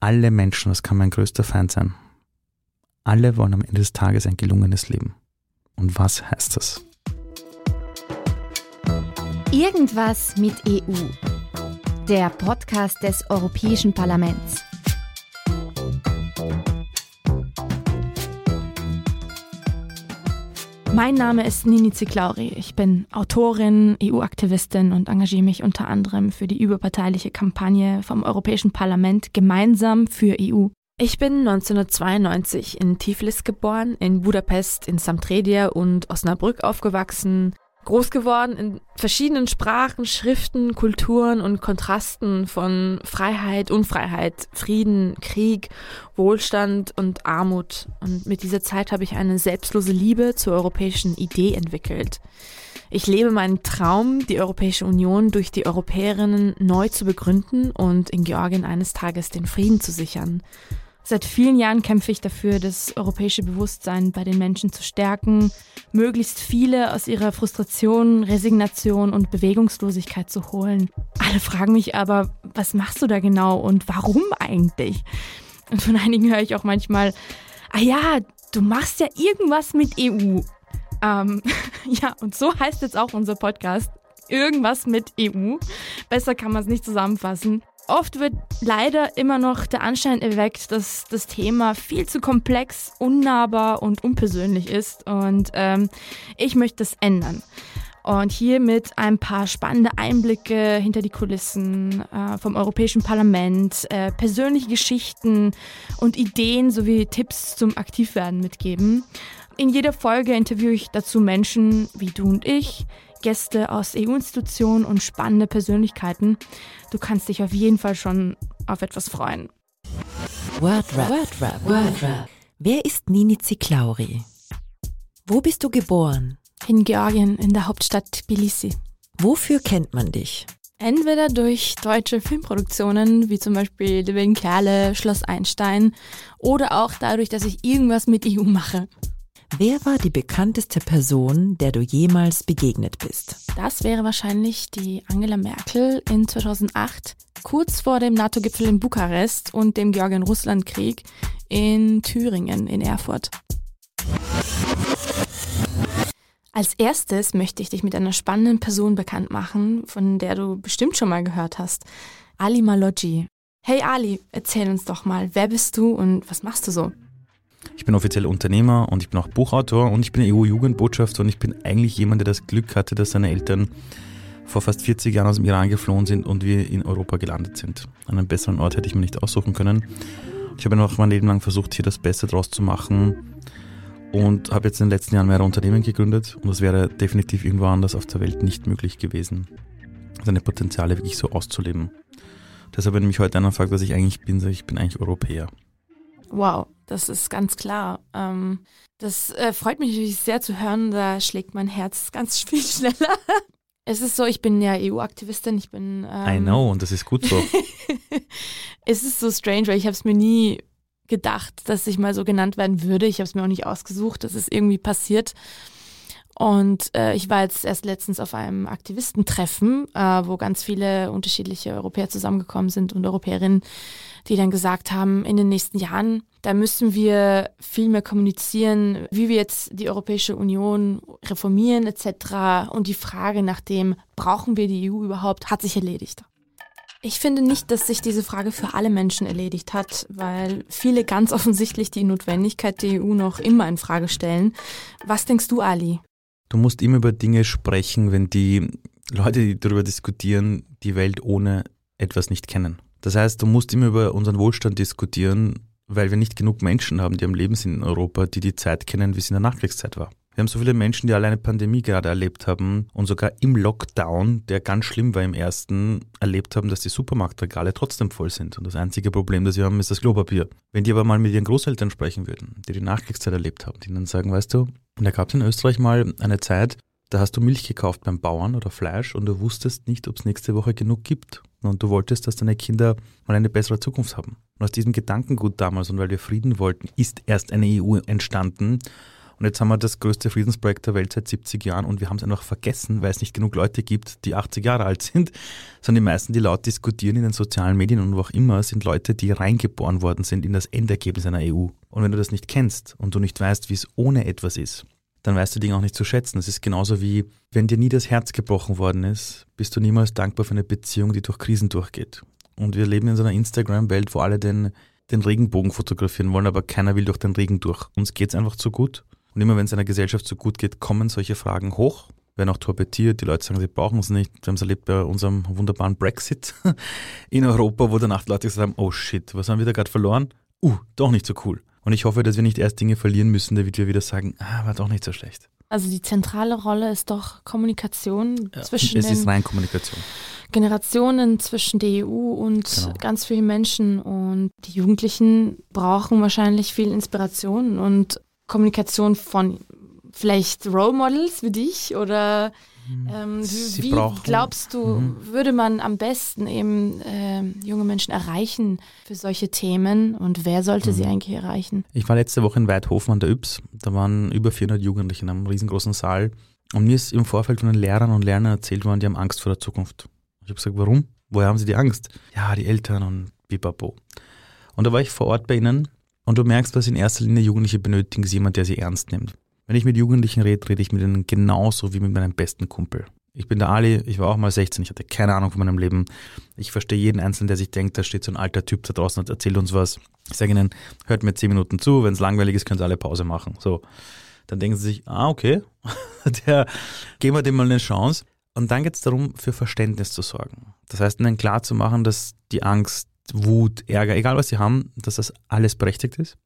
alle Menschen, das kann mein größter Feind sein, alle wollen am Ende des Tages ein gelungenes Leben. Und was heißt das? Irgendwas mit EU. Der Podcast des Europäischen Parlaments. Mein Name ist Nini Ziklauri. Ich bin Autorin, EU-Aktivistin und engagiere mich unter anderem für die überparteiliche Kampagne vom Europäischen Parlament Gemeinsam für EU. Ich bin 1992 in Tiflis geboren, in Budapest, in Samtredia und Osnabrück aufgewachsen, groß geworden in verschiedenen Sprachen, Schriften, Kulturen und Kontrasten von Freiheit, Unfreiheit, Frieden, Krieg, Wohlstand und Armut. Und mit dieser Zeit habe ich eine selbstlose Liebe zur europäischen Idee entwickelt. Ich lebe meinen Traum, die Europäische Union durch die Europäerinnen neu zu begründen und in Georgien eines Tages den Frieden zu sichern. Seit vielen Jahren kämpfe ich dafür, das europäische Bewusstsein bei den Menschen zu stärken, möglichst viele aus ihrer Frustration, Resignation und Bewegungslosigkeit zu holen. Alle fragen mich aber, was machst du da genau und warum eigentlich? Und von einigen höre ich auch manchmal, ah ja, du machst ja irgendwas mit EU. Ähm, ja, und so heißt jetzt auch unser Podcast. Irgendwas mit EU. Besser kann man es nicht zusammenfassen. Oft wird leider immer noch der Anschein erweckt, dass das Thema viel zu komplex, unnahbar und unpersönlich ist. Und ähm, ich möchte das ändern. Und hiermit ein paar spannende Einblicke hinter die Kulissen äh, vom Europäischen Parlament, äh, persönliche Geschichten und Ideen sowie Tipps zum Aktivwerden mitgeben. In jeder Folge interviewe ich dazu Menschen wie du und ich, Gäste aus EU-Institutionen und spannende Persönlichkeiten. Du kannst dich auf jeden Fall schon auf etwas freuen. Wordrap. Wordrap. Wordrap. Wer ist Nini Ziklauri? Wo bist du geboren? In Georgien, in der Hauptstadt Tbilisi. Wofür kennt man dich? Entweder durch deutsche Filmproduktionen, wie zum Beispiel Die wilden Kerle, Schloss Einstein, oder auch dadurch, dass ich irgendwas mit EU mache. Wer war die bekannteste Person, der du jemals begegnet bist? Das wäre wahrscheinlich die Angela Merkel in 2008, kurz vor dem NATO-Gipfel in Bukarest und dem Georgien-Russland-Krieg in Thüringen, in Erfurt. Als erstes möchte ich dich mit einer spannenden Person bekannt machen, von der du bestimmt schon mal gehört hast. Ali Maloggi. Hey Ali, erzähl uns doch mal, wer bist du und was machst du so? Ich bin offiziell Unternehmer und ich bin auch Buchautor und ich bin EU-Jugendbotschafter und ich bin eigentlich jemand, der das Glück hatte, dass seine Eltern vor fast 40 Jahren aus dem Iran geflohen sind und wir in Europa gelandet sind. An einem besseren Ort hätte ich mir nicht aussuchen können. Ich habe noch mein Leben lang versucht, hier das Beste draus zu machen und habe jetzt in den letzten Jahren mehrere Unternehmen gegründet und das wäre definitiv irgendwo anders auf der Welt nicht möglich gewesen, seine Potenziale wirklich so auszuleben. Deshalb, wenn mich heute einer fragt, was ich eigentlich bin, sage ich, ich bin eigentlich Europäer. Wow, das ist ganz klar. Ähm, das äh, freut mich natürlich sehr zu hören. Da schlägt mein Herz ganz viel schneller. Es ist so, ich bin ja EU-Aktivistin, ich bin. Ähm, I know, und das ist gut so. es ist so strange, weil ich habe es mir nie gedacht, dass ich mal so genannt werden würde. Ich habe es mir auch nicht ausgesucht. Das ist irgendwie passiert. Und äh, ich war jetzt erst letztens auf einem Aktivistentreffen, äh, wo ganz viele unterschiedliche Europäer zusammengekommen sind und Europäerinnen, die dann gesagt haben, in den nächsten Jahren, da müssen wir viel mehr kommunizieren, wie wir jetzt die Europäische Union reformieren etc. Und die Frage nach dem, brauchen wir die EU überhaupt, hat sich erledigt. Ich finde nicht, dass sich diese Frage für alle Menschen erledigt hat, weil viele ganz offensichtlich die Notwendigkeit der EU noch immer in Frage stellen. Was denkst du, Ali? Du musst immer über Dinge sprechen, wenn die Leute, die darüber diskutieren, die Welt ohne etwas nicht kennen. Das heißt, du musst immer über unseren Wohlstand diskutieren, weil wir nicht genug Menschen haben, die am Leben sind in Europa, die die Zeit kennen, wie es in der Nachkriegszeit war. Wir haben so viele Menschen, die alleine Pandemie gerade erlebt haben und sogar im Lockdown, der ganz schlimm war im ersten, erlebt haben, dass die Supermarktregale trotzdem voll sind. Und das einzige Problem, das sie haben, ist das Klopapier. Wenn die aber mal mit ihren Großeltern sprechen würden, die die Nachkriegszeit erlebt haben, die dann sagen, weißt du, da gab es in Österreich mal eine Zeit, da hast du Milch gekauft beim Bauern oder Fleisch und du wusstest nicht, ob es nächste Woche genug gibt. Und du wolltest, dass deine Kinder mal eine bessere Zukunft haben. Und aus diesem Gedankengut damals und weil wir Frieden wollten, ist erst eine EU entstanden. Und jetzt haben wir das größte Friedensprojekt der Welt seit 70 Jahren und wir haben es einfach vergessen, weil es nicht genug Leute gibt, die 80 Jahre alt sind, sondern die meisten, die laut diskutieren in den sozialen Medien und wo auch immer, sind Leute, die reingeboren worden sind in das Endergebnis einer EU. Und wenn du das nicht kennst und du nicht weißt, wie es ohne etwas ist, dann weißt du Dinge auch nicht zu schätzen. Es ist genauso wie, wenn dir nie das Herz gebrochen worden ist, bist du niemals dankbar für eine Beziehung, die durch Krisen durchgeht. Und wir leben in so einer Instagram-Welt, wo alle den, den Regenbogen fotografieren wollen, aber keiner will durch den Regen durch. Uns geht es einfach zu gut. Und immer wenn es einer Gesellschaft so gut geht, kommen solche Fragen hoch, werden auch torpediert, die Leute sagen, sie brauchen es nicht. Wir haben es erlebt bei unserem wunderbaren Brexit in Europa, wo danach Leute gesagt haben, oh shit, was haben wir da gerade verloren? Uh, doch nicht so cool. Und ich hoffe, dass wir nicht erst Dinge verlieren müssen, damit wir wieder sagen, ah, war doch nicht so schlecht. Also die zentrale Rolle ist doch Kommunikation Ja, zwischen es den ist rein Kommunikation. Generationen, zwischen der EU und Genau. ganz vielen Menschen. Und die Jugendlichen brauchen wahrscheinlich viel Inspiration und Kommunikation von vielleicht Role Models wie dich oder ähm, Sie wie, wie glaubst du, Mhm. würde man am besten eben ähm, junge Menschen erreichen für solche Themen und wer sollte Mhm. sie eigentlich erreichen? Ich war letzte Woche in Weidhofen an der Yps. Da waren über 400 Jugendliche in einem riesengroßen Saal. Und mir ist im Vorfeld von den Lehrern und Lernern erzählt worden, die haben Angst vor der Zukunft. Ich habe gesagt, warum? Woher haben sie die Angst? Ja, die Eltern und bipapo. Und da war ich vor Ort bei ihnen und du merkst, was in erster Linie Jugendliche benötigen, ist jemand, der sie ernst nimmt. Wenn ich mit Jugendlichen rede, rede ich mit ihnen genauso wie mit meinem besten Kumpel. Ich bin der Ali, ich war auch mal 16, ich hatte keine Ahnung von meinem Leben. Ich verstehe jeden Einzelnen, der sich denkt, da steht so ein alter Typ da draußen und erzählt uns was. Ich sage ihnen, hört mir 10 Minuten zu, wenn es langweilig ist, könnt ihr alle Pause machen. So. Dann denken sie sich, ah, okay, der, geben wir dem mal eine Chance. Und dann geht es darum, für Verständnis zu sorgen. Das heißt, ihnen klar zu machen, dass die Angst, Wut, Ärger, egal was sie haben, dass das alles berechtigt ist.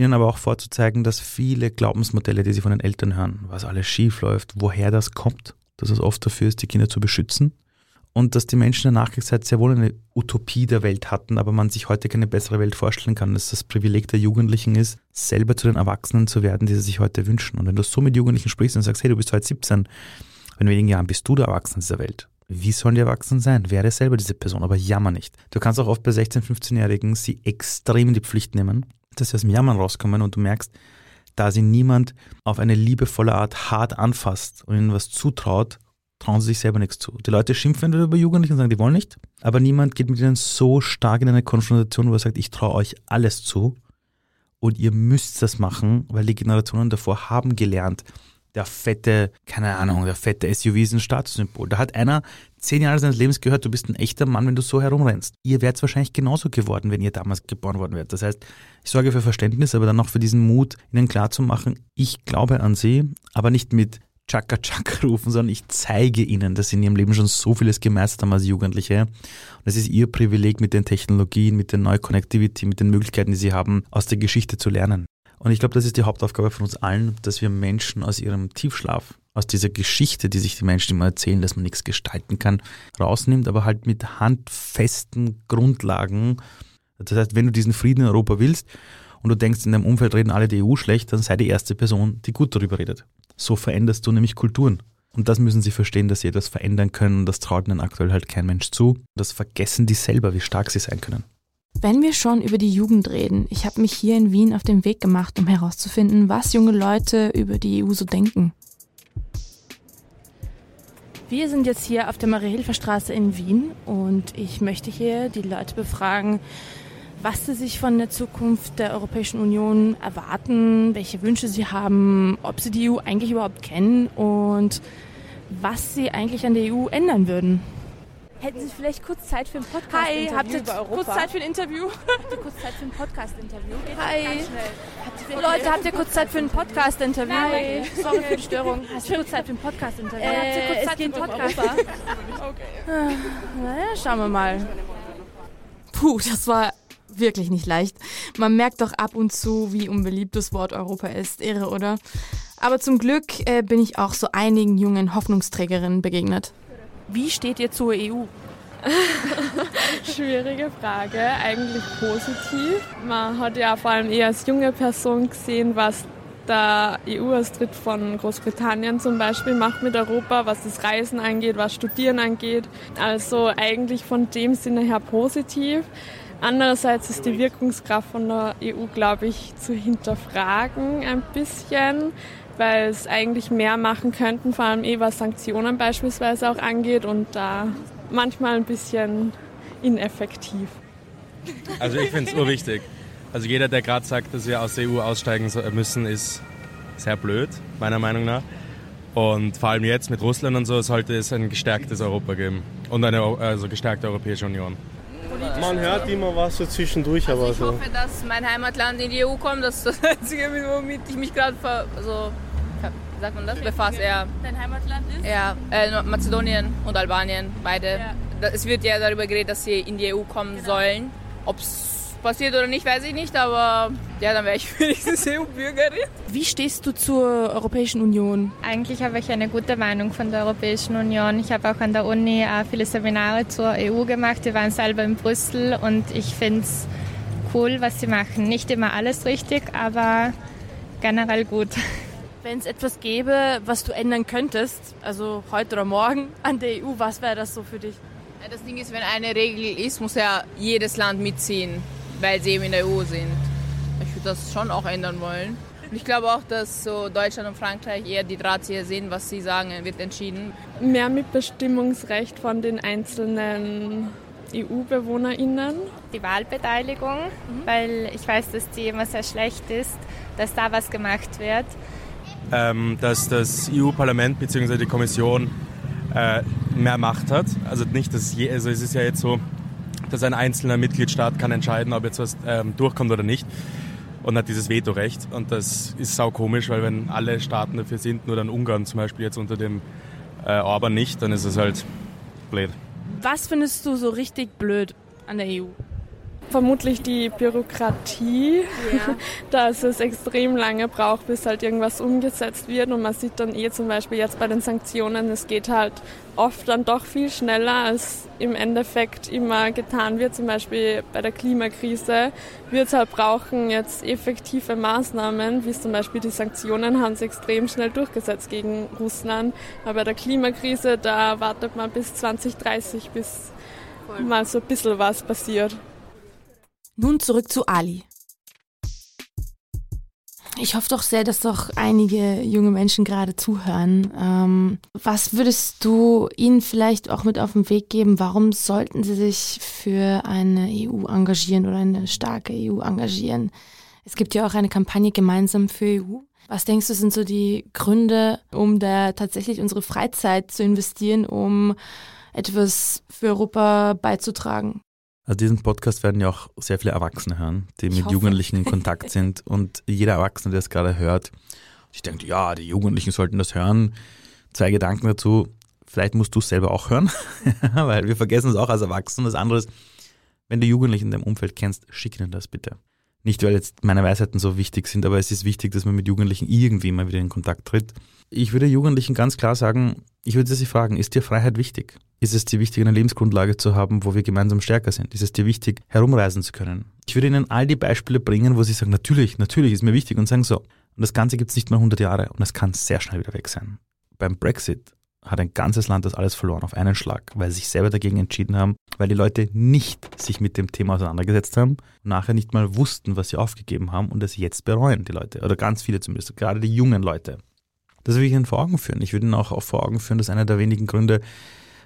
Ihnen aber auch vorzuzeigen, dass viele Glaubensmodelle, die sie von den Eltern hören, was alles schief läuft, woher das kommt, dass es oft dafür ist, die Kinder zu beschützen. Und dass die Menschen in der Nachkriegszeit sehr wohl eine Utopie der Welt hatten, aber man sich heute keine bessere Welt vorstellen kann, dass das Privileg der Jugendlichen ist, selber zu den Erwachsenen zu werden, die sie sich heute wünschen. Und wenn du so mit Jugendlichen sprichst und sagst, hey, du bist heute 17, in wenigen Jahren bist du der Erwachsene dieser Welt. Wie sollen die Erwachsenen sein? Werde selber diese Person, aber jammer nicht. Du kannst auch oft bei 16-, 15-Jährigen sie extrem in die Pflicht nehmen, dass sie aus dem Jammern rauskommen und du merkst, da sie niemand auf eine liebevolle Art hart anfasst und ihnen was zutraut, trauen sie sich selber nichts zu. Die Leute schimpfen über Jugendliche und sagen, die wollen nicht, aber niemand geht mit ihnen so stark in eine Konfrontation, wo er sagt, ich traue euch alles zu und ihr müsst das machen, weil die Generationen davor haben gelernt, der fette, keine Ahnung, der fette SUV ist ein Statussymbol. Da hat einer zehn Jahre seines Lebens gehört, du bist ein echter Mann, wenn du so herumrennst. Ihr wärt wahrscheinlich genauso geworden, wenn ihr damals geboren worden wärt. Das heißt, ich sorge für Verständnis, aber dann noch für diesen Mut, ihnen klarzumachen, ich glaube an sie, aber nicht mit Chaka Chaka rufen, sondern ich zeige ihnen, dass sie in ihrem Leben schon so vieles gemeistert haben als Jugendliche. Und es ist ihr Privileg mit den Technologien, mit der neuen Connectivity, mit den Möglichkeiten, die sie haben, aus der Geschichte zu lernen. Und ich glaube, das ist die Hauptaufgabe von uns allen, dass wir Menschen aus ihrem Tiefschlaf, aus dieser Geschichte, die sich die Menschen immer erzählen, dass man nichts gestalten kann, rausnimmt, aber halt mit handfesten Grundlagen. Das heißt, wenn du diesen Frieden in Europa willst und du denkst, in deinem Umfeld reden alle die EU schlecht, dann sei die erste Person, die gut darüber redet. So veränderst du nämlich Kulturen. Und das müssen sie verstehen, dass sie etwas verändern können. Das traut ihnen aktuell halt kein Mensch zu. Das vergessen die selber, wie stark sie sein können. Wenn wir schon über die Jugend reden, ich habe mich hier in Wien auf den Weg gemacht, um herauszufinden, was junge Leute über die EU so denken. Wir sind jetzt hier auf der Marie-Hilfer-Straße in Wien und ich möchte hier die Leute befragen, was sie sich von der Zukunft der Europäischen Union erwarten, welche Wünsche sie haben, ob sie die EU eigentlich überhaupt kennen und was sie eigentlich an der EU ändern würden. Hätten Sie vielleicht kurz Zeit für ein Podcast? Hi, habt ihr über Europa? kurz Zeit für ein Interview? Habt ihr kurz Zeit für ein Podcast-Interview? Geht Hi. Ganz schnell. Habt ihr vielleicht Leute, habt ihr kurz Zeit für ein Podcast-Interview? Hi. Sorry für die Störung. Hast du kurz Zeit für ein Podcast-Interview? Äh, habt ihr kurz Zeit für um Podcast? Europa. Naja, schauen wir mal. Puh, das war wirklich nicht leicht. Man merkt doch ab und zu, wie unbeliebt das Wort Europa ist. Irre, oder? Aber zum Glück äh, bin ich auch so einigen jungen Hoffnungsträgerinnen begegnet. Wie steht ihr zur EU? Schwierige Frage, eigentlich positiv. Man hat ja vor allem eher als junge Person gesehen, was der EU-Austritt von Großbritannien zum Beispiel macht mit Europa, was das Reisen angeht, was Studieren angeht. Also eigentlich von dem Sinne her positiv. Andererseits ist die Wirkungskraft von der EU, glaube ich, zu hinterfragen ein bisschen, weil es eigentlich mehr machen könnten, vor allem eh was Sanktionen beispielsweise auch angeht und da manchmal ein bisschen ineffektiv. Also ich finde es urwichtig. Also jeder, der gerade sagt, dass wir aus der EU aussteigen müssen, ist sehr blöd, meiner Meinung nach. Und vor allem jetzt mit Russland und so sollte es ein gestärktes Europa geben und eine also gestärkte Europäische Union. Man hört immer was so zwischendurch, aber also ich so. hoffe, dass mein Heimatland in die EU kommt. Das ist das Einzige, womit ich mich gerade also, sagt man das? befasse. Ja. Dein Heimatland ist? Ja, äh, Mazedonien und Albanien, beide. Ja. Es wird ja darüber geredet, dass sie in die EU kommen genau. sollen. Ob es passiert oder nicht, weiß ich nicht, aber ja, dann wäre ich wenigstens EU-Bürgerin. Wie stehst du zur Europäischen Union? Eigentlich habe ich eine gute Meinung von der Europäischen Union. Ich habe auch an der Uni äh, viele Seminare zur EU gemacht. Wir waren selber in Brüssel und ich finde es cool, was sie machen. Nicht immer alles richtig, aber generell gut. Wenn es etwas gäbe, was du ändern könntest, also heute oder morgen an der EU, was wäre das so für dich? Das Ding ist, wenn eine Regel ist, muss ja jedes Land mitziehen weil sie eben in der EU sind. Ich würde das schon auch ändern wollen. Und ich glaube auch, dass so Deutschland und Frankreich eher die Drahtzieher sehen, was sie sagen, wird entschieden. Mehr Mitbestimmungsrecht von den einzelnen EU-BewohnerInnen. Die Wahlbeteiligung, mhm. weil ich weiß, dass die immer sehr schlecht ist, dass da was gemacht wird. Ähm, dass das EU-Parlament bzw. die Kommission äh, mehr Macht hat. Also nicht, dass je, also es ist ja jetzt so, dass ein einzelner Mitgliedstaat kann entscheiden, ob jetzt was ähm, durchkommt oder nicht und hat dieses Vetorecht. Und das ist sau komisch, weil wenn alle Staaten dafür sind, nur dann Ungarn zum Beispiel jetzt unter dem äh, Orban nicht, dann ist es halt blöd. Was findest du so richtig blöd an der EU? Vermutlich die Bürokratie, ja. dass es extrem lange braucht, bis halt irgendwas umgesetzt wird. Und man sieht dann eh zum Beispiel jetzt bei den Sanktionen, es geht halt oft dann doch viel schneller, als im Endeffekt immer getan wird. Zum Beispiel bei der Klimakrise wird es halt brauchen jetzt effektive Maßnahmen, wie zum Beispiel die Sanktionen haben sie extrem schnell durchgesetzt gegen Russland. Aber bei der Klimakrise, da wartet man bis 2030, bis Voll. mal so ein bisschen was passiert. Nun zurück zu Ali. Ich hoffe doch sehr, dass doch einige junge Menschen gerade zuhören. Ähm, was würdest du ihnen vielleicht auch mit auf den Weg geben? Warum sollten sie sich für eine EU engagieren oder eine starke EU engagieren? Es gibt ja auch eine Kampagne gemeinsam für EU. Was denkst du, sind so die Gründe, um da tatsächlich unsere Freizeit zu investieren, um etwas für Europa beizutragen? Also diesen Podcast werden ja auch sehr viele Erwachsene hören, die ich mit hoffe. Jugendlichen in Kontakt sind. Und jeder Erwachsene, der es gerade hört, ich denke, ja, die Jugendlichen sollten das hören. Zwei Gedanken dazu. Vielleicht musst du es selber auch hören, weil wir vergessen es auch als Erwachsene. Das andere ist, wenn du Jugendliche in deinem Umfeld kennst, schick ihnen das bitte. Nicht, weil jetzt meine Weisheiten so wichtig sind, aber es ist wichtig, dass man mit Jugendlichen irgendwie mal wieder in Kontakt tritt. Ich würde Jugendlichen ganz klar sagen, ich würde sie fragen, ist dir Freiheit wichtig? Ist es dir wichtig, eine Lebensgrundlage zu haben, wo wir gemeinsam stärker sind? Ist es dir wichtig, herumreisen zu können? Ich würde ihnen all die Beispiele bringen, wo sie sagen, natürlich, natürlich ist mir wichtig und sagen so. Und das Ganze gibt es nicht mehr 100 Jahre und das kann sehr schnell wieder weg sein. Beim Brexit hat ein ganzes Land das alles verloren auf einen Schlag, weil sie sich selber dagegen entschieden haben, weil die Leute nicht sich mit dem Thema auseinandergesetzt haben nachher nicht mal wussten, was sie aufgegeben haben und es jetzt bereuen, die Leute. Oder ganz viele zumindest, gerade die jungen Leute. Das will ich Ihnen vor Augen führen. Ich würde Ihnen auch vor Augen führen, dass einer der wenigen Gründe,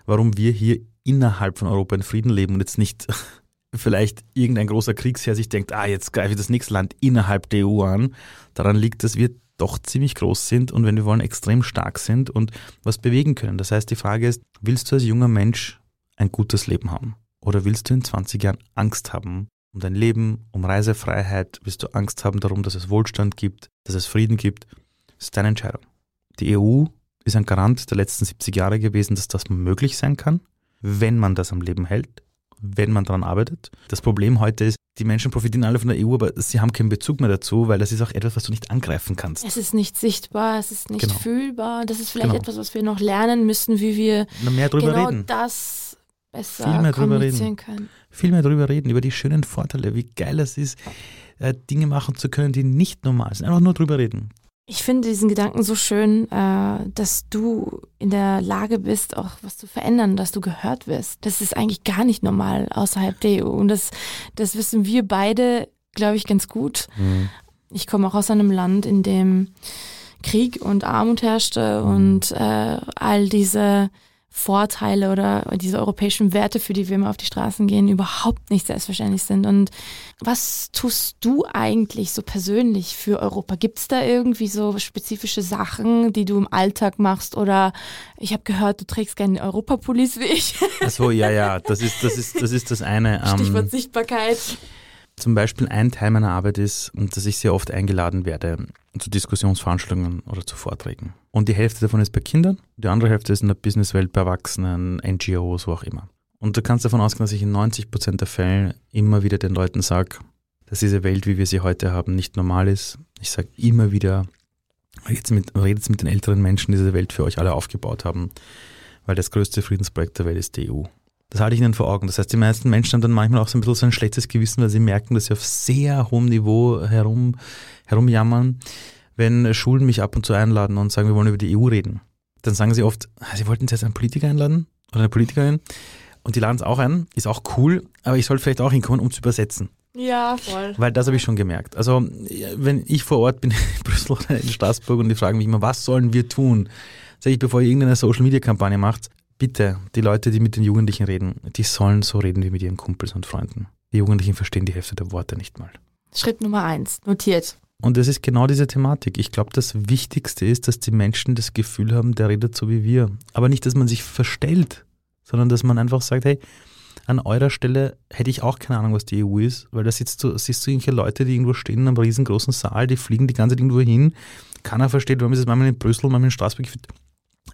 warum wir hier innerhalb von Europa in Frieden leben und jetzt nicht vielleicht irgendein großer Kriegsherr sich denkt, ah, jetzt greife ich das nächste Land innerhalb der EU an. Daran liegt, dass wir doch ziemlich groß sind und wenn wir wollen, extrem stark sind und was bewegen können. Das heißt, die Frage ist, willst du als junger Mensch ein gutes Leben haben? Oder willst du in 20 Jahren Angst haben um dein Leben, um Reisefreiheit? Willst du Angst haben darum, dass es Wohlstand gibt, dass es Frieden gibt? Das ist deine Entscheidung. Die EU ist ein Garant der letzten 70 Jahre gewesen, dass das möglich sein kann, wenn man das am Leben hält, wenn man daran arbeitet. Das Problem heute ist, die Menschen profitieren alle von der EU, aber sie haben keinen Bezug mehr dazu, weil das ist auch etwas, was du nicht angreifen kannst. Es ist nicht sichtbar, es ist nicht genau. fühlbar. Das ist vielleicht genau. etwas, was wir noch lernen müssen, wie wir mehr drüber genau reden. das besser Viel mehr drüber reden. können. Viel mehr drüber reden, über die schönen Vorteile, wie geil es ist, äh, Dinge machen zu können, die nicht normal sind. Einfach nur drüber reden. Ich finde diesen Gedanken so schön, äh, dass du in der Lage bist, auch was zu verändern, dass du gehört wirst. Das ist eigentlich gar nicht normal außerhalb der EU. Und das, das wissen wir beide, glaube ich, ganz gut. Mhm. Ich komme auch aus einem Land, in dem Krieg und Armut herrschte und äh, all diese Vorteile oder diese europäischen Werte, für die wir immer auf die Straßen gehen, überhaupt nicht selbstverständlich sind. Und was tust du eigentlich so persönlich für Europa? Gibt es da irgendwie so spezifische Sachen, die du im Alltag machst? Oder ich habe gehört, du trägst gerne Europapolice wie ich. Achso, ja, ja, das ist das, ist, das, ist das eine. Ähm, Stichwort Sichtbarkeit. Zum Beispiel ein Teil meiner Arbeit ist, dass ich sehr oft eingeladen werde zu Diskussionsveranstaltungen oder zu Vorträgen. Und die Hälfte davon ist bei Kindern, die andere Hälfte ist in der Businesswelt bei Erwachsenen, NGOs, wo auch immer. Und du kannst davon ausgehen, dass ich in 90 Prozent der Fälle immer wieder den Leuten sage, dass diese Welt, wie wir sie heute haben, nicht normal ist. Ich sage immer wieder, redet mit, redet mit den älteren Menschen, die diese Welt für euch alle aufgebaut haben, weil das größte Friedensprojekt der Welt ist die EU. Das halte ich ihnen vor Augen. Das heißt, die meisten Menschen haben dann manchmal auch so ein bisschen so ein schlechtes Gewissen, weil sie merken, dass sie auf sehr hohem Niveau herum, herumjammern. Wenn Schulen mich ab und zu einladen und sagen, wir wollen über die EU reden, dann sagen sie oft, sie wollten jetzt einen Politiker einladen oder eine Politikerin und die laden es auch ein, ist auch cool, aber ich soll vielleicht auch hinkommen, um zu übersetzen. Ja, voll. Weil das habe ich schon gemerkt. Also, wenn ich vor Ort bin in Brüssel oder in Straßburg und die fragen mich immer, was sollen wir tun? Sage ich, bevor ihr irgendeine Social Media Kampagne macht, bitte, die Leute, die mit den Jugendlichen reden, die sollen so reden wie mit ihren Kumpels und Freunden. Die Jugendlichen verstehen die Hälfte der Worte nicht mal. Schritt Nummer eins, notiert. Und es ist genau diese Thematik. Ich glaube, das Wichtigste ist, dass die Menschen das Gefühl haben, der redet so wie wir. Aber nicht, dass man sich verstellt, sondern dass man einfach sagt, hey, an eurer Stelle hätte ich auch keine Ahnung, was die EU ist, weil da sitzt du, siehst du irgendwelche Leute, die irgendwo stehen in einem riesengroßen Saal, die fliegen die ganze Zeit irgendwo hin. Keiner versteht, warum ist es manchmal in Brüssel, manchmal in Straßburg. Ich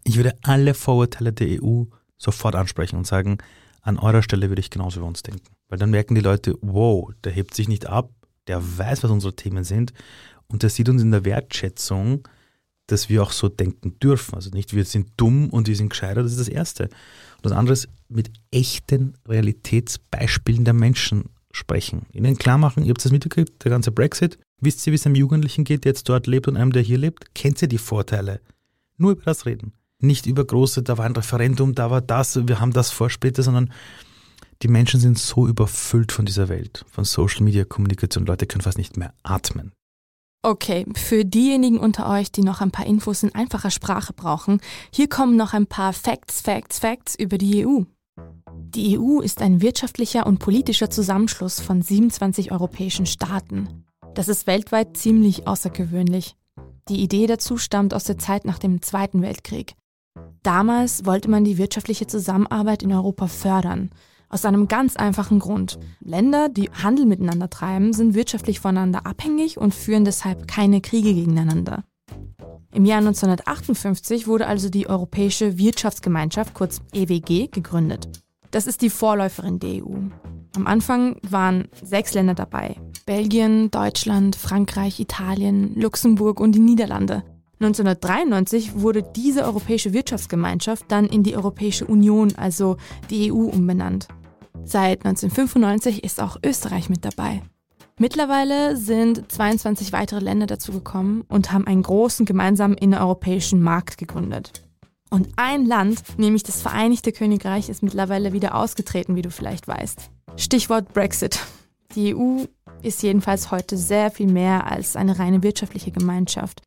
würde alle Vorurteile der EU sofort ansprechen und sagen, an eurer Stelle würde ich genauso wie uns denken. Weil dann merken die Leute, wow, der hebt sich nicht ab, der weiß, was unsere Themen sind und der sieht uns in der Wertschätzung, dass wir auch so denken dürfen. Also nicht, wir sind dumm und wir sind gescheiter, das ist das Erste. Und das andere ist, mit echten Realitätsbeispielen der Menschen sprechen. Ihnen klar machen, ihr habt das mitgekriegt, der ganze Brexit. Wisst ihr, wie es einem Jugendlichen geht, der jetzt dort lebt und einem, der hier lebt? Kennt ihr die Vorteile? Nur über das reden nicht über große, da war ein Referendum, da war das, wir haben das vor später, sondern die Menschen sind so überfüllt von dieser Welt, von Social Media Kommunikation, Leute können fast nicht mehr atmen. Okay, für diejenigen unter euch, die noch ein paar Infos in einfacher Sprache brauchen, hier kommen noch ein paar Facts, Facts, Facts über die EU. Die EU ist ein wirtschaftlicher und politischer Zusammenschluss von 27 europäischen Staaten. Das ist weltweit ziemlich außergewöhnlich. Die Idee dazu stammt aus der Zeit nach dem Zweiten Weltkrieg. Damals wollte man die wirtschaftliche Zusammenarbeit in Europa fördern. Aus einem ganz einfachen Grund. Länder, die Handel miteinander treiben, sind wirtschaftlich voneinander abhängig und führen deshalb keine Kriege gegeneinander. Im Jahr 1958 wurde also die Europäische Wirtschaftsgemeinschaft, kurz EWG, gegründet. Das ist die Vorläuferin der EU. Am Anfang waren sechs Länder dabei. Belgien, Deutschland, Frankreich, Italien, Luxemburg und die Niederlande. 1993 wurde diese Europäische Wirtschaftsgemeinschaft dann in die Europäische Union, also die EU, umbenannt. Seit 1995 ist auch Österreich mit dabei. Mittlerweile sind 22 weitere Länder dazugekommen und haben einen großen gemeinsamen innereuropäischen Markt gegründet. Und ein Land, nämlich das Vereinigte Königreich, ist mittlerweile wieder ausgetreten, wie du vielleicht weißt. Stichwort Brexit. Die EU ist jedenfalls heute sehr viel mehr als eine reine wirtschaftliche Gemeinschaft.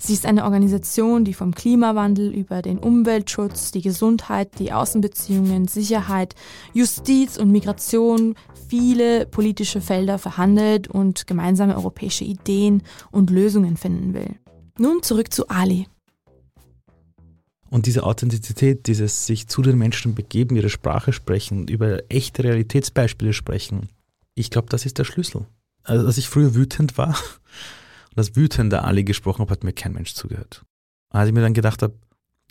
Sie ist eine Organisation, die vom Klimawandel über den Umweltschutz, die Gesundheit, die Außenbeziehungen, Sicherheit, Justiz und Migration viele politische Felder verhandelt und gemeinsame europäische Ideen und Lösungen finden will. Nun zurück zu Ali. Und diese Authentizität, dieses sich zu den Menschen begeben, ihre Sprache sprechen, über echte Realitätsbeispiele sprechen, ich glaube, das ist der Schlüssel. Also, als ich früher wütend war, das wütende Ali gesprochen habe, hat mir kein Mensch zugehört. Als ich mir dann gedacht habe,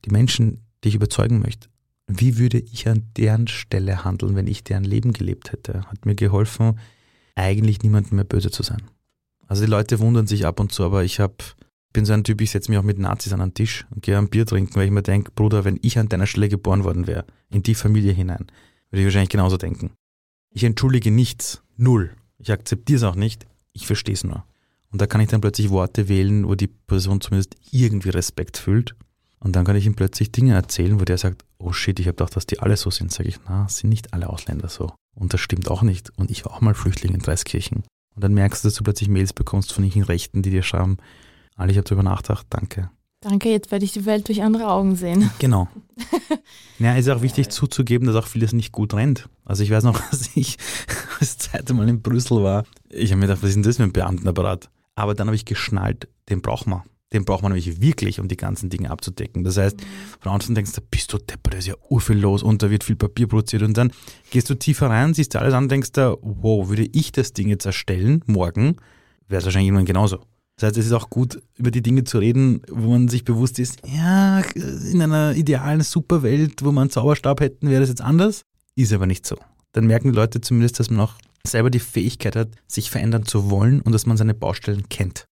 die Menschen, die ich überzeugen möchte, wie würde ich an deren Stelle handeln, wenn ich deren Leben gelebt hätte, hat mir geholfen, eigentlich niemandem mehr böse zu sein. Also die Leute wundern sich ab und zu, aber ich hab, bin so ein Typ, ich setze mich auch mit Nazis an einen Tisch und gehe ein Bier trinken, weil ich mir denke, Bruder, wenn ich an deiner Stelle geboren worden wäre, in die Familie hinein, würde ich wahrscheinlich genauso denken. Ich entschuldige nichts, null. Ich akzeptiere es auch nicht, ich verstehe es nur. Und da kann ich dann plötzlich Worte wählen, wo die Person zumindest irgendwie Respekt fühlt. Und dann kann ich ihm plötzlich Dinge erzählen, wo der sagt, oh shit, ich habe gedacht, dass die alle so sind. Sage ich, na, sind nicht alle Ausländer so. Und das stimmt auch nicht. Und ich war auch mal Flüchtling in Dreiskirchen. Und dann merkst du, dass du plötzlich Mails bekommst von irgendwelchen Rechten, die dir schreiben, alle, ich habe darüber nachgedacht, danke. Danke, jetzt werde ich die Welt durch andere Augen sehen. Genau. ja, ist auch wichtig zuzugeben, dass auch vieles nicht gut rennt. Also ich weiß noch, als ich das zweite Mal in Brüssel war, ich habe mir gedacht, was ist denn das mit dem Beamtenapparat? Aber dann habe ich geschnallt, den braucht man. Den braucht man nämlich wirklich, um die ganzen Dinge abzudecken. Das heißt, von außen denkst du, bist du deppert, da ist ja urviel los und da wird viel Papier produziert und dann gehst du tiefer rein, siehst du alles an denkst da, wow, würde ich das Ding jetzt erstellen, morgen, wäre es wahrscheinlich irgendwann genauso. Das heißt, es ist auch gut, über die Dinge zu reden, wo man sich bewusst ist, ja, in einer idealen Superwelt, wo man einen Zauberstab hätten, wäre das jetzt anders. Ist aber nicht so. Dann merken die Leute zumindest, dass man auch selber die Fähigkeit hat, sich verändern zu wollen und dass man seine Baustellen kennt.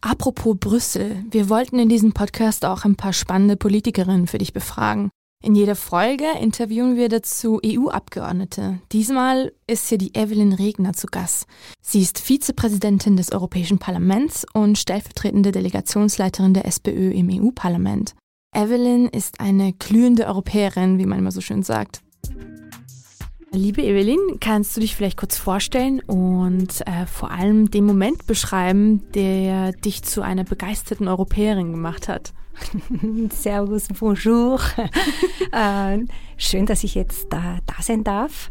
Apropos Brüssel, wir wollten in diesem Podcast auch ein paar spannende Politikerinnen für dich befragen. In jeder Folge interviewen wir dazu EU-Abgeordnete. Diesmal ist hier die Evelyn Regner zu Gast. Sie ist Vizepräsidentin des Europäischen Parlaments und stellvertretende Delegationsleiterin der SPÖ im EU-Parlament. Evelyn ist eine glühende Europäerin, wie man immer so schön sagt. Liebe Evelyn, kannst du dich vielleicht kurz vorstellen und äh, vor allem den Moment beschreiben, der dich zu einer begeisterten Europäerin gemacht hat? Servus, bonjour. äh, schön, dass ich jetzt da, da sein darf.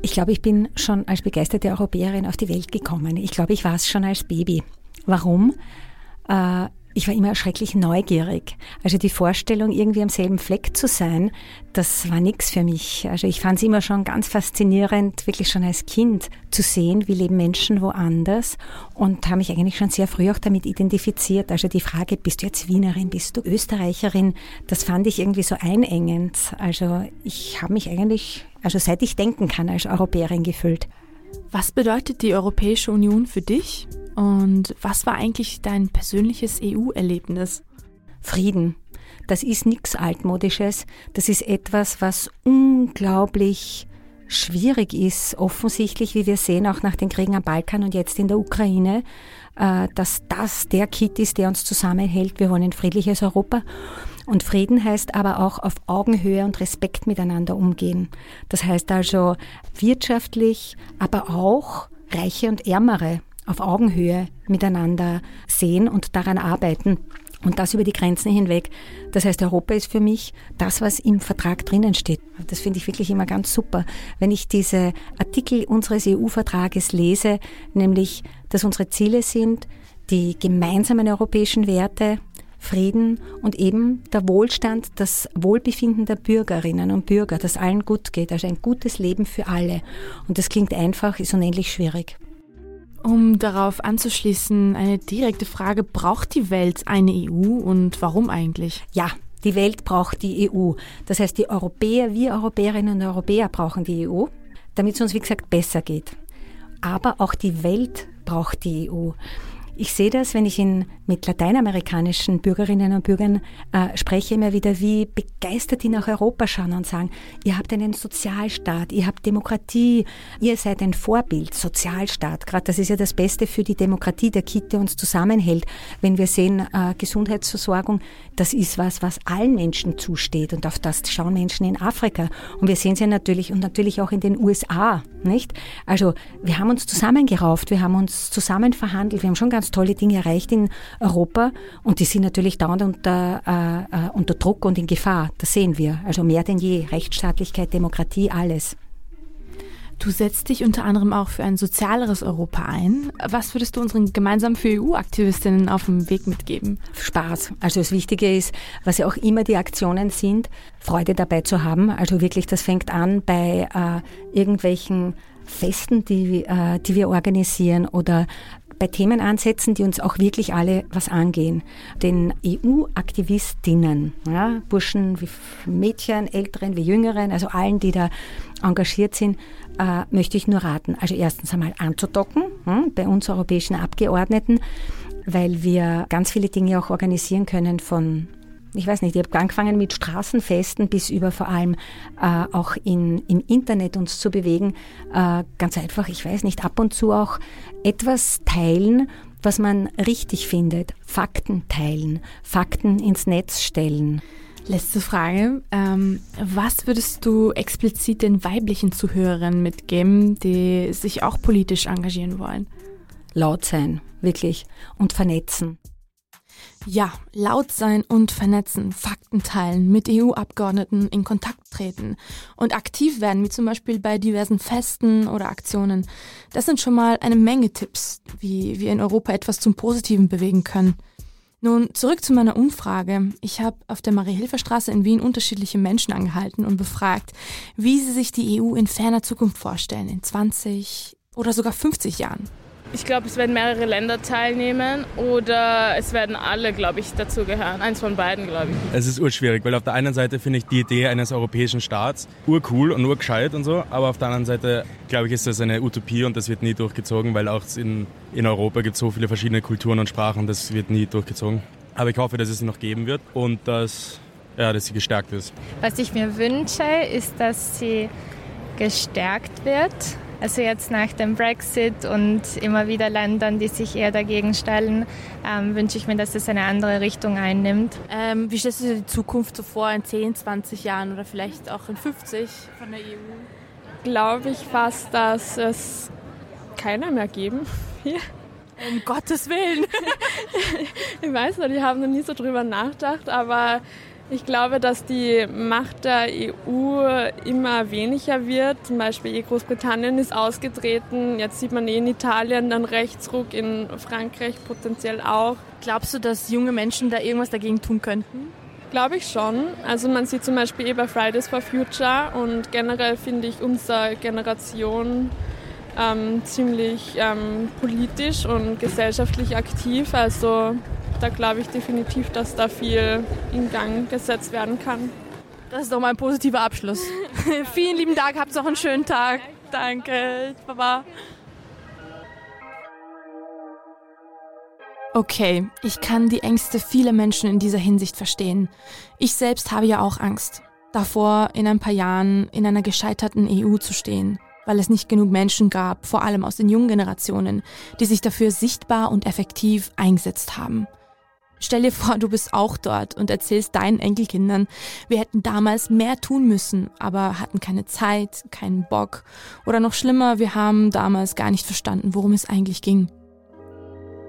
Ich glaube, ich bin schon als begeisterte Europäerin auf die Welt gekommen. Ich glaube, ich war es schon als Baby. Warum? Äh, ich war immer schrecklich neugierig. Also die Vorstellung, irgendwie am selben Fleck zu sein, das war nichts für mich. Also ich fand es immer schon ganz faszinierend, wirklich schon als Kind zu sehen, wie leben Menschen woanders und habe mich eigentlich schon sehr früh auch damit identifiziert. Also die Frage, bist du jetzt Wienerin, bist du Österreicherin, das fand ich irgendwie so einengend. Also ich habe mich eigentlich, also seit ich denken kann, als Europäerin gefühlt. Was bedeutet die Europäische Union für dich? Und was war eigentlich dein persönliches EU-Erlebnis? Frieden. Das ist nichts Altmodisches. Das ist etwas, was unglaublich schwierig ist, offensichtlich, wie wir sehen, auch nach den Kriegen am Balkan und jetzt in der Ukraine, äh, dass das der Kit ist, der uns zusammenhält. Wir wollen ein friedliches Europa. Und Frieden heißt aber auch auf Augenhöhe und Respekt miteinander umgehen. Das heißt also wirtschaftlich, aber auch Reiche und Ärmere auf Augenhöhe miteinander sehen und daran arbeiten. Und das über die Grenzen hinweg. Das heißt, Europa ist für mich das, was im Vertrag drinnen steht. Das finde ich wirklich immer ganz super. Wenn ich diese Artikel unseres EU-Vertrages lese, nämlich, dass unsere Ziele sind, die gemeinsamen europäischen Werte, Frieden und eben der Wohlstand, das Wohlbefinden der Bürgerinnen und Bürger, dass allen gut geht, also ein gutes Leben für alle. Und das klingt einfach, ist unendlich schwierig. Um darauf anzuschließen, eine direkte Frage, braucht die Welt eine EU und warum eigentlich? Ja, die Welt braucht die EU. Das heißt, die Europäer, wir Europäerinnen und Europäer brauchen die EU, damit es uns, wie gesagt, besser geht. Aber auch die Welt braucht die EU. Ich sehe das, wenn ich in, mit lateinamerikanischen Bürgerinnen und Bürgern äh, spreche, immer wieder, wie begeistert die nach Europa schauen und sagen, ihr habt einen Sozialstaat, ihr habt Demokratie, ihr seid ein Vorbild, Sozialstaat. Gerade das ist ja das Beste für die Demokratie, der Kit, uns zusammenhält. Wenn wir sehen, äh, Gesundheitsversorgung, das ist was, was allen Menschen zusteht und auf das schauen Menschen in Afrika. Und wir sehen es ja natürlich und natürlich auch in den USA, nicht? Also wir haben uns zusammengerauft, wir haben uns zusammen verhandelt, wir haben schon ganz ganz tolle Dinge erreicht in Europa und die sind natürlich dauernd unter, äh, äh, unter Druck und in Gefahr. Das sehen wir. Also mehr denn je. Rechtsstaatlichkeit, Demokratie, alles. Du setzt dich unter anderem auch für ein sozialeres Europa ein. Was würdest du unseren gemeinsamen für EU-Aktivistinnen auf dem Weg mitgeben? Spaß. Also das Wichtige ist, was ja auch immer die Aktionen sind, Freude dabei zu haben. Also wirklich, das fängt an bei äh, irgendwelchen Festen, die, äh, die wir organisieren oder bei Themen ansetzen, die uns auch wirklich alle was angehen. Den EU-Aktivistinnen, ja, Burschen wie Mädchen, Älteren wie Jüngeren, also allen, die da engagiert sind, äh, möchte ich nur raten. Also erstens einmal anzudocken hm, bei uns europäischen Abgeordneten, weil wir ganz viele Dinge auch organisieren können von ich weiß nicht, ich habe angefangen mit Straßenfesten bis über vor allem äh, auch in, im Internet uns zu bewegen. Äh, ganz einfach, ich weiß nicht, ab und zu auch etwas teilen, was man richtig findet. Fakten teilen, Fakten ins Netz stellen. Letzte Frage. Ähm, was würdest du explizit den weiblichen Zuhörern mitgeben, die sich auch politisch engagieren wollen? laut sein, wirklich, und vernetzen. Ja, laut sein und vernetzen, Fakten teilen, mit EU-Abgeordneten in Kontakt treten und aktiv werden, wie zum Beispiel bei diversen Festen oder Aktionen. Das sind schon mal eine Menge Tipps, wie wir in Europa etwas zum Positiven bewegen können. Nun zurück zu meiner Umfrage. Ich habe auf der Marie-Hilfer-Straße in Wien unterschiedliche Menschen angehalten und befragt, wie sie sich die EU in ferner Zukunft vorstellen, in 20 oder sogar 50 Jahren. Ich glaube, es werden mehrere Länder teilnehmen oder es werden alle, glaube ich, dazugehören. Eins von beiden, glaube ich. Es ist urschwierig, weil auf der einen Seite finde ich die Idee eines europäischen Staats urcool und urgescheit und so, aber auf der anderen Seite, glaube ich, ist das eine Utopie und das wird nie durchgezogen, weil auch in, in Europa gibt es so viele verschiedene Kulturen und Sprachen, das wird nie durchgezogen. Aber ich hoffe, dass es sie noch geben wird und dass, ja, dass sie gestärkt ist. Was ich mir wünsche, ist, dass sie gestärkt wird also jetzt nach dem Brexit und immer wieder Ländern, die sich eher dagegen stellen, ähm, wünsche ich mir, dass es eine andere Richtung einnimmt. Ähm, wie stellst du dir die Zukunft so vor in 10, 20 Jahren oder vielleicht auch in 50 von der EU? Glaube ich fast, dass es keiner mehr geben wird. Um Gottes Willen. ich weiß nicht, ich habe noch nie so drüber nachgedacht, aber ich glaube, dass die Macht der EU immer weniger wird. Zum Beispiel Großbritannien ist ausgetreten. Jetzt sieht man eh in Italien dann Rechtsruck, in Frankreich potenziell auch. Glaubst du, dass junge Menschen da irgendwas dagegen tun könnten? Glaube ich schon. Also man sieht zum Beispiel eh bei Fridays for Future und generell finde ich unsere Generation ähm, ziemlich ähm, politisch und gesellschaftlich aktiv. Also da glaube ich definitiv, dass da viel in Gang gesetzt werden kann. Das ist doch mal ein positiver Abschluss. Vielen lieben Dank, habt noch einen schönen Tag. Danke, Baba. Okay, ich kann die Ängste vieler Menschen in dieser Hinsicht verstehen. Ich selbst habe ja auch Angst davor, in ein paar Jahren in einer gescheiterten EU zu stehen, weil es nicht genug Menschen gab, vor allem aus den jungen Generationen, die sich dafür sichtbar und effektiv eingesetzt haben. Stell dir vor, du bist auch dort und erzählst deinen Enkelkindern, wir hätten damals mehr tun müssen, aber hatten keine Zeit, keinen Bock oder noch schlimmer, wir haben damals gar nicht verstanden, worum es eigentlich ging.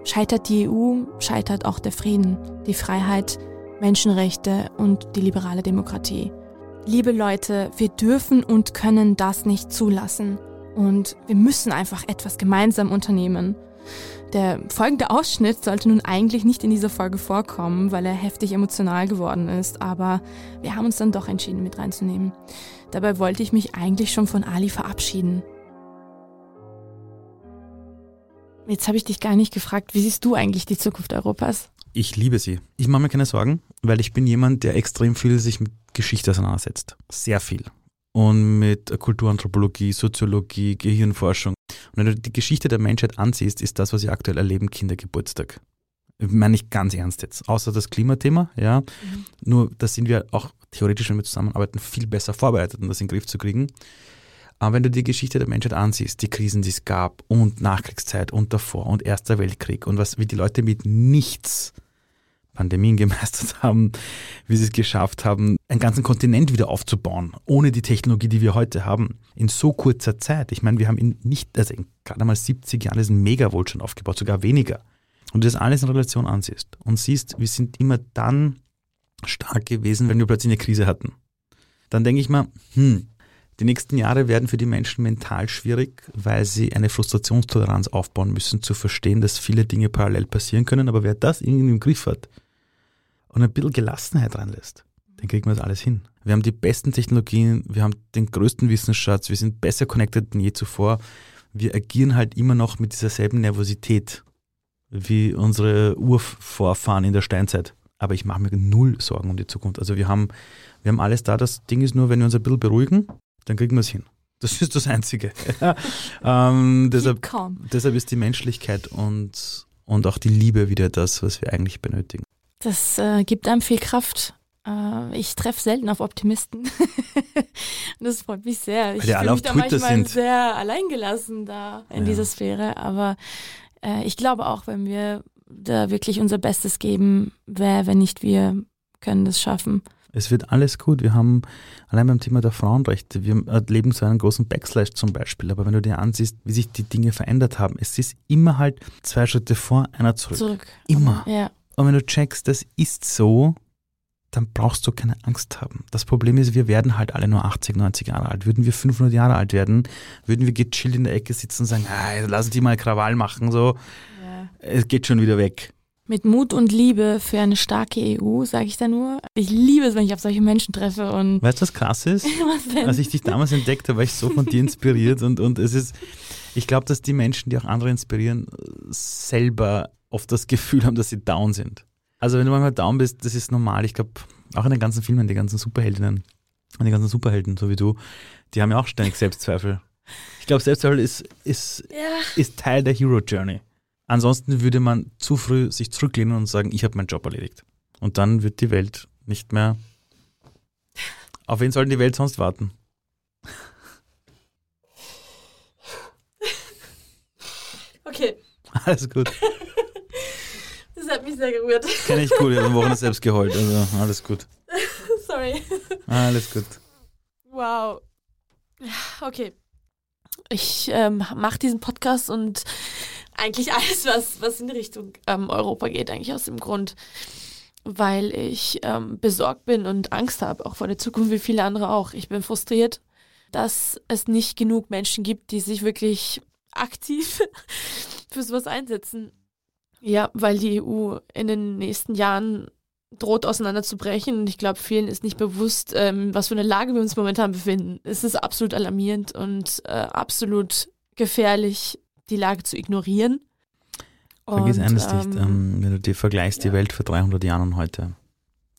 Scheitert die EU, scheitert auch der Frieden, die Freiheit, Menschenrechte und die liberale Demokratie. Liebe Leute, wir dürfen und können das nicht zulassen und wir müssen einfach etwas gemeinsam unternehmen. Der folgende Ausschnitt sollte nun eigentlich nicht in dieser Folge vorkommen, weil er heftig emotional geworden ist, aber wir haben uns dann doch entschieden, mit reinzunehmen. Dabei wollte ich mich eigentlich schon von Ali verabschieden. Jetzt habe ich dich gar nicht gefragt, wie siehst du eigentlich die Zukunft Europas? Ich liebe sie. Ich mache mir keine Sorgen, weil ich bin jemand, der extrem viel sich mit Geschichte auseinandersetzt. Sehr viel. Und mit Kulturanthropologie, Soziologie, Gehirnforschung. Und wenn du die Geschichte der Menschheit ansiehst, ist das, was wir aktuell erleben, Kindergeburtstag. Meine ich ganz ernst jetzt. Außer das Klimathema, ja. Mhm. Nur da sind wir auch theoretisch, wenn wir zusammenarbeiten, viel besser vorbereitet, um das in den Griff zu kriegen. Aber wenn du die Geschichte der Menschheit ansiehst, die Krisen, die es gab und Nachkriegszeit und davor und Erster Weltkrieg und was, wie die Leute mit nichts Pandemien gemeistert haben, wie sie es geschafft haben, einen ganzen Kontinent wieder aufzubauen, ohne die Technologie, die wir heute haben, in so kurzer Zeit. Ich meine, wir haben in nicht, also in gerade mal 70 Jahren diesen Megawohlstand aufgebaut, sogar weniger. Und du das alles in Relation ansiehst und siehst, wir sind immer dann stark gewesen, wenn wir plötzlich eine Krise hatten. Dann denke ich mal, hm, die nächsten Jahre werden für die Menschen mental schwierig, weil sie eine Frustrationstoleranz aufbauen müssen, zu verstehen, dass viele Dinge parallel passieren können. Aber wer das irgendwie im Griff hat, und ein bisschen Gelassenheit reinlässt, dann kriegen wir das alles hin. Wir haben die besten Technologien, wir haben den größten Wissensschatz, wir sind besser connected denn je zuvor. Wir agieren halt immer noch mit dieser selben Nervosität wie unsere Urvorfahren in der Steinzeit. Aber ich mache mir null Sorgen um die Zukunft. Also wir haben, wir haben alles da. Das Ding ist nur, wenn wir uns ein bisschen beruhigen, dann kriegen wir es hin. Das ist das Einzige. ähm, deshalb, deshalb ist die Menschlichkeit und, und auch die Liebe wieder das, was wir eigentlich benötigen. Das äh, gibt einem viel Kraft. Äh, ich treffe selten auf Optimisten. das freut mich sehr. Ich fühle mich da manchmal sind. sehr alleingelassen da in ja. dieser Sphäre. Aber äh, ich glaube auch, wenn wir da wirklich unser Bestes geben, wer, wenn nicht wir, können das schaffen. Es wird alles gut. Wir haben allein beim Thema der Frauenrechte, wir erleben so einen großen Backslash zum Beispiel. Aber wenn du dir ansiehst, wie sich die Dinge verändert haben, es ist immer halt zwei Schritte vor, einer zurück. Zurück. Immer. Ja. Und wenn du checkst, das ist so, dann brauchst du keine Angst haben. Das Problem ist, wir werden halt alle nur 80, 90 Jahre alt. Würden wir 500 Jahre alt werden, würden wir gechillt in der Ecke sitzen und sagen, ah, lass die mal Krawall machen, so. Ja. Es geht schon wieder weg. Mit Mut und Liebe für eine starke EU, sage ich da nur. Ich liebe es, wenn ich auf solche Menschen treffe und. Weißt du, was krass ist? was denn? Als ich dich damals entdeckt habe, war ich so von dir inspiriert und, und es ist, ich glaube, dass die Menschen, die auch andere inspirieren, selber oft das Gefühl haben, dass sie down sind. Also wenn du manchmal down bist, das ist normal. Ich glaube, auch in den ganzen Filmen, die ganzen Superheldinnen und die ganzen Superhelden, so wie du, die haben ja auch ständig Selbstzweifel. Ich glaube, Selbstzweifel ist, ist, Ja. ist Teil der Hero Journey. Ansonsten würde man zu früh sich zurücklehnen und sagen, ich habe meinen Job erledigt. Und dann wird die Welt nicht mehr. Auf wen soll die Welt sonst warten? Okay, Alles gut. das hat mich sehr gerührt. Kenne ich gut, ich habe am Wochenende selbst geheult. Also alles gut. Sorry. Alles gut. Wow. Okay. Ich ähm, mache diesen Podcast und eigentlich alles, was, was in Richtung ähm, Europa geht, eigentlich aus dem Grund, weil ich ähm, besorgt bin und Angst habe, auch vor der Zukunft, wie viele andere auch. Ich bin frustriert, dass es nicht genug Menschen gibt, die sich wirklich aktiv für sowas einsetzen. Ja, weil die EU in den nächsten Jahren droht auseinanderzubrechen. Und ich glaube, vielen ist nicht bewusst, ähm, was für eine Lage wir uns momentan befinden. Es ist absolut alarmierend und äh, absolut gefährlich, die Lage zu ignorieren. Vergiss Und, eines ähm, nicht, ähm, wenn du dir vergleichst, die Welt vor 300 Jahren und heute.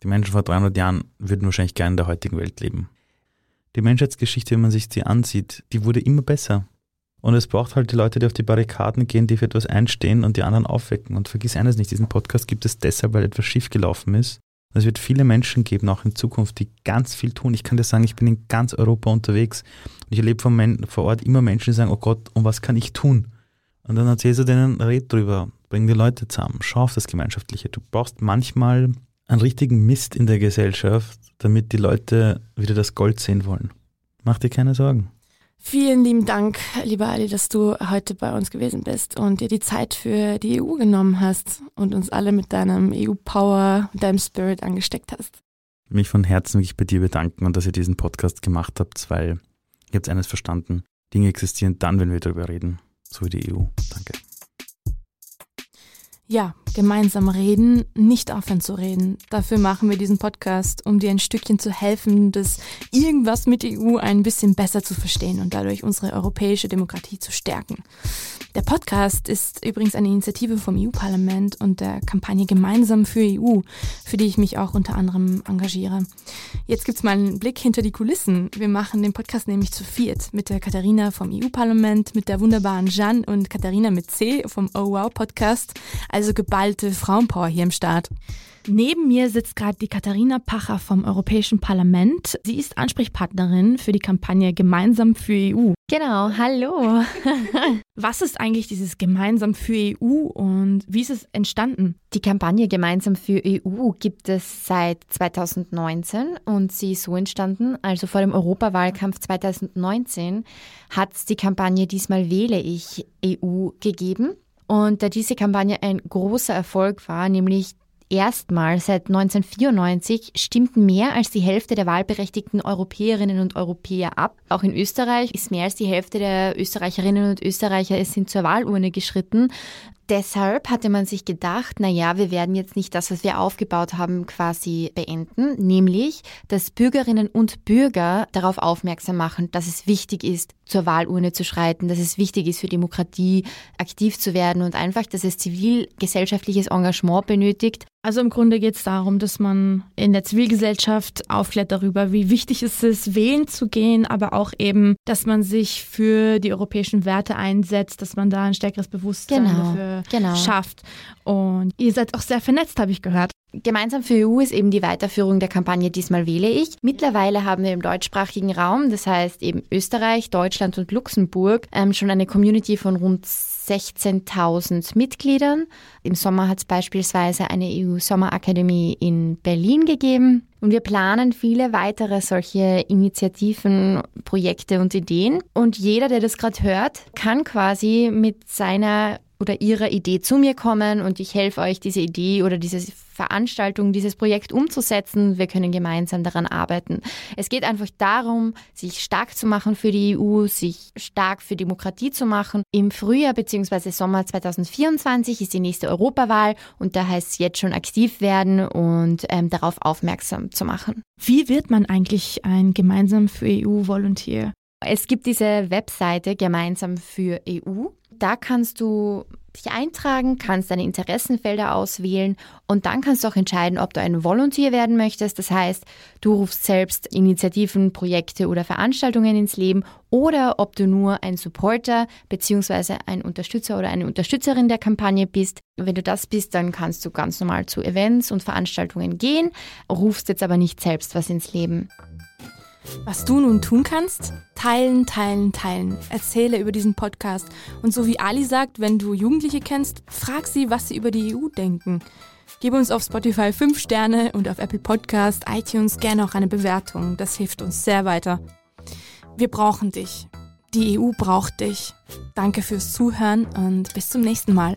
Die Menschen vor 300 Jahren würden wahrscheinlich gerne in der heutigen Welt leben. Die Menschheitsgeschichte, wenn man sich die ansieht, die wurde immer besser. Und es braucht halt die Leute, die auf die Barrikaden gehen, die für etwas einstehen und die anderen aufwecken. Und vergiss eines nicht, diesen Podcast gibt es deshalb, weil etwas schiefgelaufen ist. Und es wird viele Menschen geben, auch in Zukunft, die ganz viel tun. Ich kann dir sagen, ich bin in ganz Europa unterwegs und ich erlebe vor, vor Ort immer Menschen, die sagen, oh Gott, und was kann ich tun? Und dann erzählst du denen, red drüber, bring die Leute zusammen, schau auf das Gemeinschaftliche. Du brauchst manchmal einen richtigen Mist in der Gesellschaft, damit die Leute wieder das Gold sehen wollen. Mach dir keine Sorgen. Vielen lieben Dank, lieber Ali, dass du heute bei uns gewesen bist und dir die Zeit für die EU genommen hast und uns alle mit deinem EU-Power, mit deinem Spirit angesteckt hast. Ich will mich von Herzen wirklich bei dir bedanken und dass ihr diesen Podcast gemacht habt, weil ihr habt eines verstanden. Dinge existieren dann, wenn wir darüber reden. So wie die EU. Danke. Ja, gemeinsam reden, nicht aufhören zu reden. Dafür machen wir diesen Podcast, um dir ein Stückchen zu helfen, das irgendwas mit EU ein bisschen besser zu verstehen und dadurch unsere europäische Demokratie zu stärken. Der Podcast ist übrigens eine Initiative vom EU-Parlament und der Kampagne Gemeinsam für EU, für die ich mich auch unter anderem engagiere. Jetzt gibt's mal einen Blick hinter die Kulissen. Wir machen den Podcast nämlich zu viert mit der Katharina vom EU-Parlament, mit der wunderbaren Jeanne und Katharina mit C vom Oh Wow Podcast. Also geballte Frauenpower hier im Start. Neben mir sitzt gerade die Katharina Pacher vom Europäischen Parlament. Sie ist Ansprechpartnerin für die Kampagne Gemeinsam für EU. Genau, hallo. Was ist eigentlich dieses Gemeinsam für EU und wie ist es entstanden? Die Kampagne Gemeinsam für EU gibt es seit 2019 und sie ist so entstanden, also vor dem Europawahlkampf 2019 hat es die Kampagne Diesmal wähle ich EU gegeben. Und da diese Kampagne ein großer Erfolg war, nämlich erstmal seit 1994 stimmten mehr als die Hälfte der wahlberechtigten Europäerinnen und Europäer ab. Auch in Österreich ist mehr als die Hälfte der Österreicherinnen und Österreicher sind zur Wahlurne geschritten. Deshalb hatte man sich gedacht, na ja, wir werden jetzt nicht das, was wir aufgebaut haben, quasi beenden, nämlich, dass Bürgerinnen und Bürger darauf aufmerksam machen, dass es wichtig ist, zur Wahlurne zu schreiten, dass es wichtig ist, für Demokratie aktiv zu werden und einfach, dass es zivilgesellschaftliches Engagement benötigt. Also im Grunde geht es darum, dass man in der Zivilgesellschaft aufklärt darüber, wie wichtig es ist, wählen zu gehen, aber auch eben, dass man sich für die europäischen Werte einsetzt, dass man da ein stärkeres Bewusstsein Genau. dafür genau. schafft. Und ihr seid auch sehr vernetzt, habe ich gehört. Gemeinsam für EU ist eben die Weiterführung der Kampagne Diesmal wähle ich. Mittlerweile haben wir im deutschsprachigen Raum, das heißt eben Österreich, Deutschland und Luxemburg, ähm, schon eine Community von rund 16.000 Mitgliedern. Im Sommer hat es beispielsweise eine EU-Sommerakademie in Berlin gegeben. Und wir planen viele weitere solche Initiativen, Projekte und Ideen. Und jeder, der das gerade hört, kann quasi mit seiner oder ihrer Idee zu mir kommen und ich helfe euch, diese Idee oder diese Veranstaltung, dieses Projekt umzusetzen. Wir können gemeinsam daran arbeiten. Es geht einfach darum, sich stark zu machen für die EU, sich stark für Demokratie zu machen. Im Frühjahr bzw. Sommer 2024 ist die nächste Europawahl und da heißt es jetzt schon aktiv werden und ähm, darauf aufmerksam zu machen. Wie wird man eigentlich ein gemeinsam für EU-Volunteer? Es gibt diese Webseite gemeinsam für EU. Da kannst du dich eintragen, kannst deine Interessenfelder auswählen und dann kannst du auch entscheiden, ob du ein Volunteer werden möchtest. Das heißt, du rufst selbst Initiativen, Projekte oder Veranstaltungen ins Leben oder ob du nur ein Supporter bzw. ein Unterstützer oder eine Unterstützerin der Kampagne bist. Wenn du das bist, dann kannst du ganz normal zu Events und Veranstaltungen gehen, rufst jetzt aber nicht selbst was ins Leben. Was du nun tun kannst? Teilen, teilen, teilen. Erzähle über diesen Podcast. Und so wie Ali sagt, wenn du Jugendliche kennst, frag sie, was sie über die EU denken. Gib uns auf Spotify 5 Sterne und auf Apple Podcast, iTunes gerne auch eine Bewertung. Das hilft uns sehr weiter. Wir brauchen dich. Die EU braucht dich. Danke fürs Zuhören und bis zum nächsten Mal.